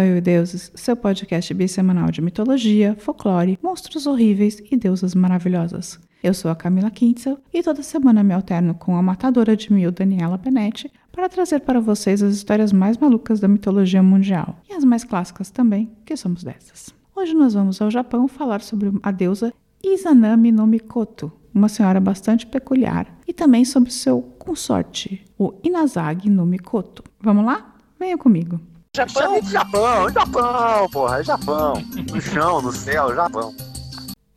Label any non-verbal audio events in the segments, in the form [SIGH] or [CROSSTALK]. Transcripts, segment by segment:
Eu e Deuses, seu podcast bissemanal de mitologia, folclore, monstros horríveis e deusas maravilhosas. Eu sou a Camila Kintzel e toda semana me alterno com a matadora de mil Daniela Benetti para trazer para vocês as histórias mais malucas da mitologia mundial e as mais clássicas também, que somos dessas. Hoje nós vamos ao Japão falar sobre a deusa Izanami no Mikoto, uma senhora bastante peculiar, e também sobre seu consorte, o Inazagi no Mikoto. Vamos lá? Venha comigo. Japão, Japão, Japão, porra, é Japão. No [LAUGHS] chão, no céu, Japão.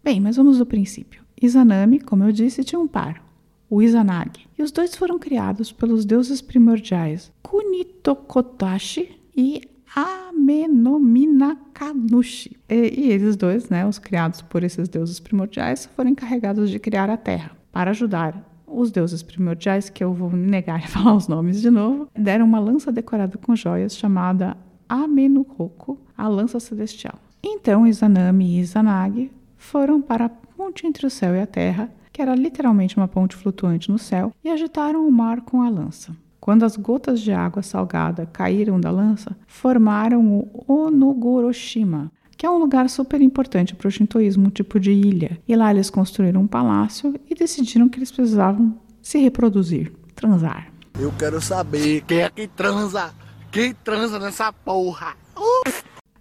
Bem, mas vamos do princípio. Izanami, como eu disse, tinha um par, o Izanagi. E os dois foram criados pelos deuses primordiais Kunitokotashi e Amenominakanushi. E, e eles dois, né, os criados por esses deuses primordiais, foram encarregados de criar a Terra para ajudar os deuses primordiais, que eu vou negar a [LAUGHS] falar os nomes de novo, deram uma lança decorada com joias chamada Amenuhoko, a lança celestial. Então Izanami e Izanagi foram para a ponte entre o céu e a terra, que era literalmente uma ponte flutuante no céu, e agitaram o mar com a lança. Quando as gotas de água salgada caíram da lança, formaram o Onogoroshima, que é um lugar super importante para o shintoísmo, um tipo de ilha. E lá eles construíram um palácio e decidiram que eles precisavam se reproduzir, transar. Eu quero saber quem é que transa. Quem transa nessa porra? Uh!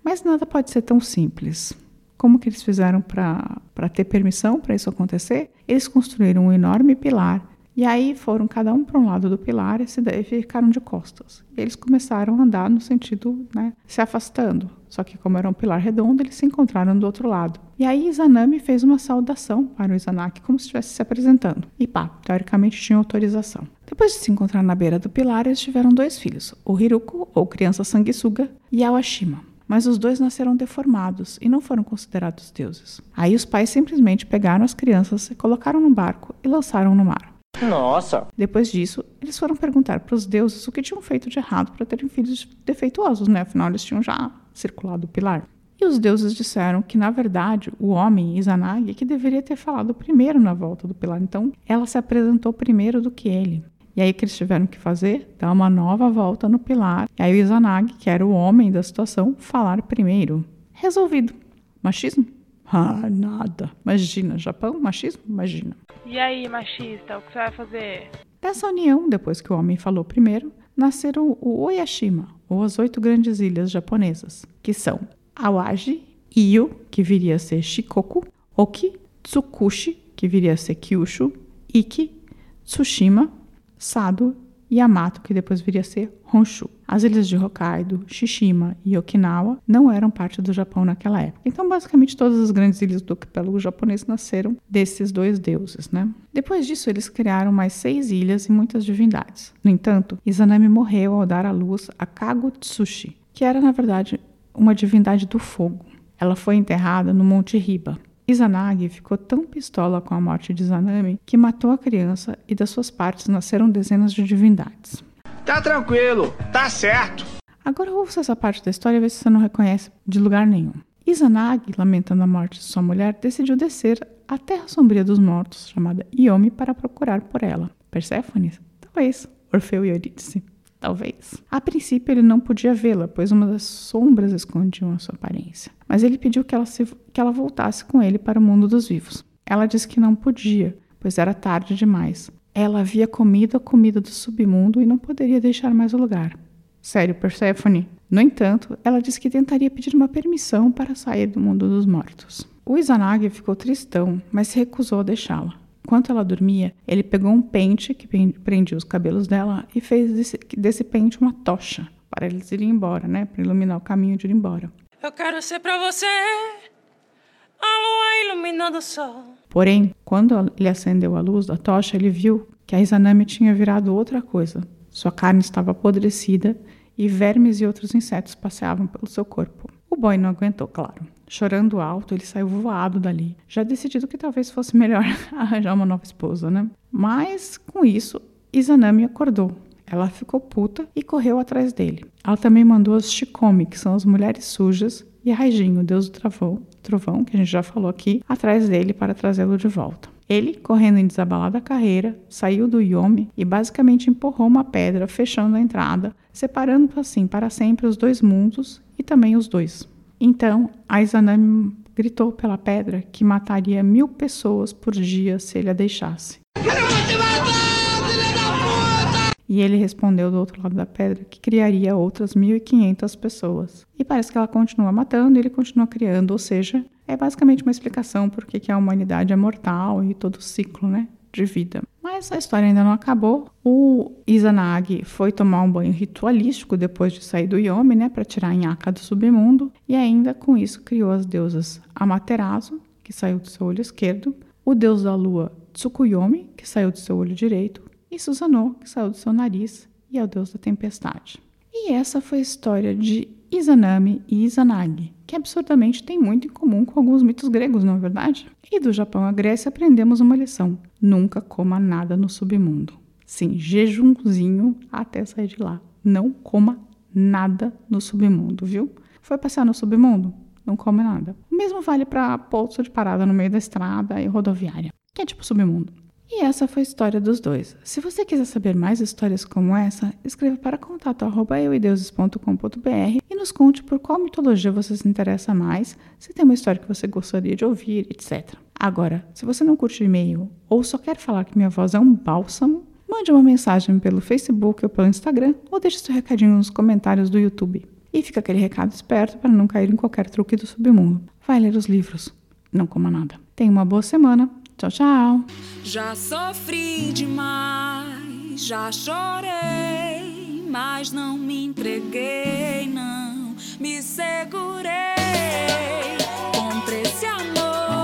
Mas nada pode ser tão simples. Como que eles fizeram para ter permissão para isso acontecer? Eles construíram um enorme pilar e aí foram cada um para um lado do pilar e se ficaram de costas. E eles começaram a andar no sentido, né, se afastando. Só que como era um pilar redondo, eles se encontraram do outro lado. E aí Izanami fez uma saudação para o Izanaki como se estivesse se apresentando. E pá, teoricamente tinha autorização. Depois de se encontrar na beira do pilar, eles tiveram dois filhos, o Hiruko, ou criança sanguessuga, e a Awashima. Mas os dois nasceram deformados e não foram considerados deuses. Aí os pais simplesmente pegaram as crianças, colocaram no barco e lançaram no mar. Nossa! Depois disso, eles foram perguntar para os deuses o que tinham feito de errado para terem filhos defeituosos, né? Afinal, eles tinham já circulado o pilar. E os deuses disseram que, na verdade, o homem, Izanagi, é que deveria ter falado primeiro na volta do pilar. Então, ela se apresentou primeiro do que ele. E aí, o que eles tiveram que fazer? Dar uma nova volta no pilar. E aí, o Izanagi, que era o homem da situação, falar primeiro. Resolvido. Machismo? Ah, nada. Imagina, Japão, machismo? Imagina. E aí, machista, o que você vai fazer? Dessa união, depois que o homem falou primeiro, nasceram o Oyashima, ou as oito grandes ilhas japonesas, que são Awaji, Iyo, que viria a ser Shikoku, Oki, Tsukushi, que viria a ser Kyushu, Iki, Tsushima, Sado Yamato, que depois viria a ser Honshu. As ilhas de Hokkaido, Shishima e Okinawa não eram parte do Japão naquela época. Então, basicamente, todas as grandes ilhas do arquipélago japonês nasceram desses dois deuses, né? Depois disso, eles criaram mais seis ilhas e muitas divindades. No entanto, Izanami morreu ao dar à luz a Kagutsushi, que era, na verdade, uma divindade do fogo. Ela foi enterrada no Monte Riba, Izanagi ficou tão pistola com a morte de Izanami que matou a criança e das suas partes nasceram dezenas de divindades. Tá tranquilo, tá certo. Agora ouça essa parte da história e vê se você não reconhece de lugar nenhum. Izanagi, lamentando a morte de sua mulher, decidiu descer à Terra Sombria dos Mortos, chamada Yomi, para procurar por ela. Perséfone? Talvez. Orfeu e Eurídice? Talvez. A princípio, ele não podia vê-la, pois uma das sombras escondiam a sua aparência. Mas ele pediu que ela, se, que ela voltasse com ele para o mundo dos vivos. Ela disse que não podia, pois era tarde demais. Ela havia comido a comida do submundo e não poderia deixar mais o lugar. Sério, Persephone? No entanto, ela disse que tentaria pedir uma permissão para sair do mundo dos mortos. O Izanagi ficou tristão, mas se recusou a deixá-la. Enquanto ela dormia, ele pegou um pente que prendia os cabelos dela e fez desse, desse pente uma tocha para eles irem embora, né? Para iluminar o caminho de ir embora. Eu quero ser para você a lua iluminando o sol. Porém, quando ele acendeu a luz da tocha, ele viu que a Izanami tinha virado outra coisa. Sua carne estava apodrecida e vermes e outros insetos passeavam pelo seu corpo. O boy não aguentou, claro. Chorando alto, ele saiu voado dali, já decidido que talvez fosse melhor [LAUGHS] arranjar uma nova esposa, né? Mas, com isso, Izanami acordou. Ela ficou puta e correu atrás dele. Ela também mandou as Shikomi, que são as mulheres sujas, e a Raijin, o deus do trovão, que a gente já falou aqui, atrás dele para trazê-lo de volta. Ele, correndo em desabalada carreira, saiu do Yomi e basicamente empurrou uma pedra, fechando a entrada, separando assim para sempre os dois mundos e também os dois. Então, a Izanami gritou pela pedra que mataria mil pessoas por dia se ele a deixasse. E ele respondeu do outro lado da pedra que criaria outras 1.500 pessoas. E parece que ela continua matando e ele continua criando, ou seja, é basicamente uma explicação por que a humanidade é mortal e todo o ciclo né, de vida. Mas a história ainda não acabou. O Izanagi foi tomar um banho ritualístico depois de sair do Yomi, né, para tirar a nhaca do submundo, e ainda com isso criou as deusas Amaterasu, que saiu do seu olho esquerdo, o deus da lua Tsukuyomi, que saiu do seu olho direito, e Susanoo, que saiu do seu nariz e é o deus da tempestade. E essa foi a história de Izanami e Izanagi, que absurdamente tem muito em comum com alguns mitos gregos, não é verdade? E do Japão à Grécia aprendemos uma lição: nunca coma nada no submundo. Sim, jejumzinho até sair de lá. Não coma nada no submundo, viu? Foi passear no submundo? Não come nada. O mesmo vale para posto de parada no meio da estrada e rodoviária, que é tipo submundo. E essa foi a história dos dois. Se você quiser saber mais histórias como essa, escreva para contato euideuses.com.br e nos conte por qual mitologia você se interessa mais, se tem uma história que você gostaria de ouvir, etc. Agora, se você não curte e-mail ou só quer falar que minha voz é um bálsamo, mande uma mensagem pelo Facebook ou pelo Instagram ou deixe seu recadinho nos comentários do YouTube. E fica aquele recado esperto para não cair em qualquer truque do submundo. Vai ler os livros. Não coma nada. Tenha uma boa semana. Tchau, tchau. Já sofri demais, já chorei, mas não me entreguei, não me segurei contra esse amor.